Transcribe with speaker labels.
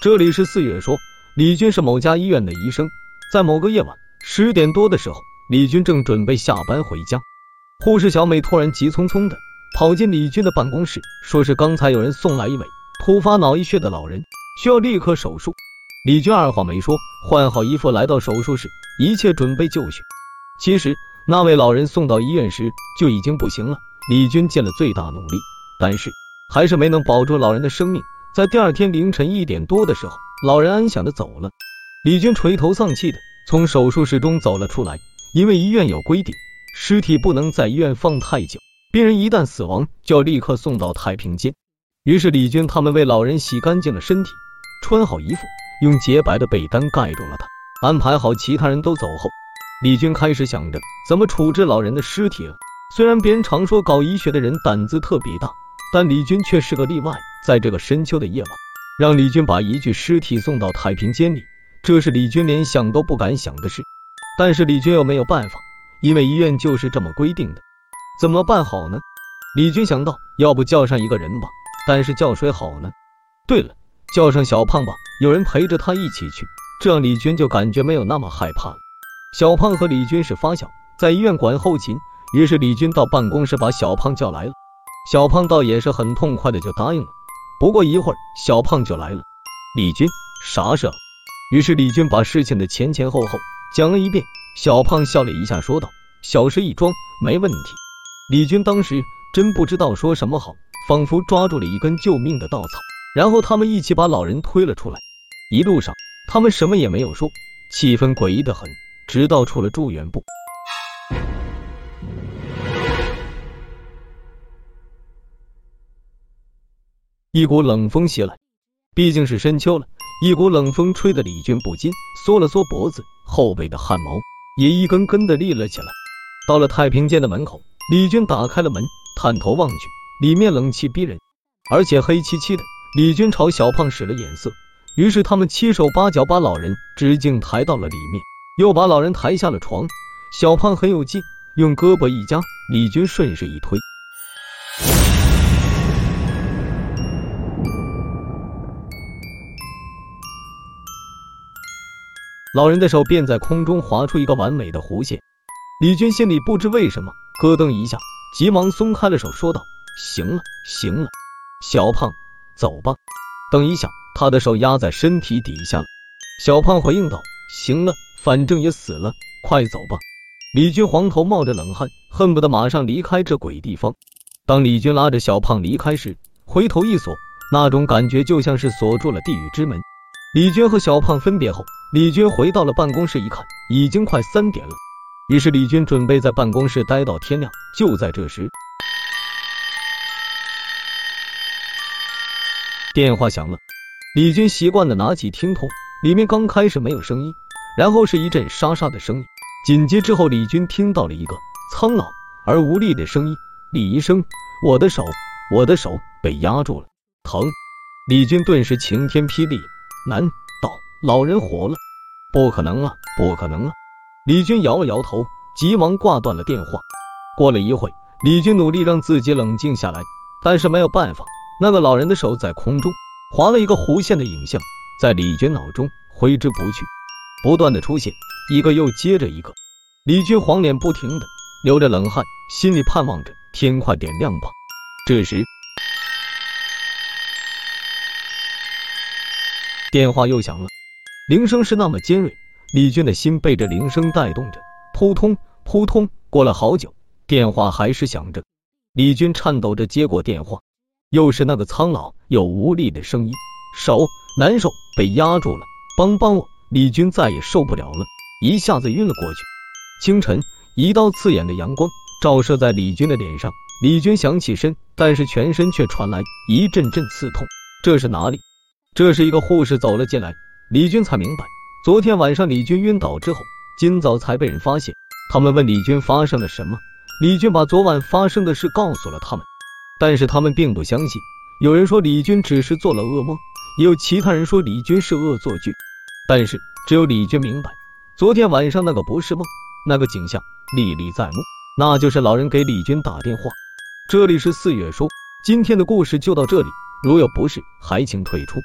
Speaker 1: 这里是四月说，李军是某家医院的医生，在某个夜晚十点多的时候，李军正准备下班回家，护士小美突然急匆匆的跑进李军的办公室，说是刚才有人送来一位突发脑溢血的老人，需要立刻手术。李军二话没说，换好衣服来到手术室，一切准备就绪。其实那位老人送到医院时就已经不行了，李军尽了最大努力，但是还是没能保住老人的生命。在第二天凌晨一点多的时候，老人安详的走了。李军垂头丧气的从手术室中走了出来，因为医院有规定，尸体不能在医院放太久，病人一旦死亡就要立刻送到太平间。于是李军他们为老人洗干净了身体，穿好衣服，用洁白的被单盖住了他。安排好其他人都走后，李军开始想着怎么处置老人的尸体了。虽然别人常说搞医学的人胆子特别大。但李军却是个例外，在这个深秋的夜晚，让李军把一具尸体送到太平间里，这是李军连想都不敢想的事。但是李军又没有办法，因为医院就是这么规定的。怎么办好呢？李军想到，要不叫上一个人吧？但是叫谁好呢？对了，叫上小胖吧，有人陪着他一起去，这样李军就感觉没有那么害怕了。小胖和李军是发小，在医院管后勤，于是李军到办公室把小胖叫来了。小胖倒也是很痛快的就答应了，不过一会儿小胖就来了。李军，啥事？于是李军把事情的前前后后讲了一遍。小胖笑了一下，说道：“小事一桩，没问题。”李军当时真不知道说什么好，仿佛抓住了一根救命的稻草。然后他们一起把老人推了出来。一路上他们什么也没有说，气氛诡异的很，直到出了住院部。一股冷风袭来，毕竟是深秋了，一股冷风吹得李军不禁缩了缩脖子，后背的汗毛也一根根的立了起来。到了太平间的门口，李军打开了门，探头望去，里面冷气逼人，而且黑漆漆的。李军朝小胖使了眼色，于是他们七手八脚把老人直径抬到了里面，又把老人抬下了床。小胖很有劲，用胳膊一夹，李军顺势一推。老人的手便在空中划出一个完美的弧线，李军心里不知为什么咯噔一下，急忙松开了手，说道：“行了，行了，小胖，走吧。”等一下，他的手压在身体底下了。小胖回应道：“行了，反正也死了，快走吧。”李军黄头冒着冷汗，恨不得马上离开这鬼地方。当李军拉着小胖离开时，回头一锁，那种感觉就像是锁住了地狱之门。李军和小胖分别后，李军回到了办公室，一看已经快三点了。于是李军准备在办公室待到天亮。就在这时，电话响了。李军习惯的拿起听筒，里面刚开始没有声音，然后是一阵沙沙的声音。紧接之后，李军听到了一个苍老而无力的声音：“李医生，我的手，我的手被压住了，疼！”李军顿时晴天霹雳。难老人活了？不可能啊，不可能啊！李军摇了摇头，急忙挂断了电话。过了一会，李军努力让自己冷静下来，但是没有办法，那个老人的手在空中划了一个弧线的影像，在李军脑中挥之不去，不断的出现一个又接着一个。李军黄脸不停的流着冷汗，心里盼望着天快点亮吧。这时，电话又响了，铃声是那么尖锐，李军的心被这铃声带动着，扑通扑通。过了好久，电话还是响着，李军颤抖着接过电话，又是那个苍老又无力的声音：“手难受，被压住了，帮帮我！”李军再也受不了了，一下子晕了过去。清晨，一道刺眼的阳光照射在李军的脸上，李军想起身，但是全身却传来一阵阵刺痛，这是哪里？这是一个护士走了进来，李军才明白，昨天晚上李军晕倒之后，今早才被人发现。他们问李军发生了什么，李军把昨晚发生的事告诉了他们，但是他们并不相信。有人说李军只是做了噩梦，也有其他人说李军是恶作剧，但是只有李军明白，昨天晚上那个不是梦，那个景象历历在目，那就是老人给李军打电话。这里是四月说，今天的故事就到这里，如有不适，还请退出。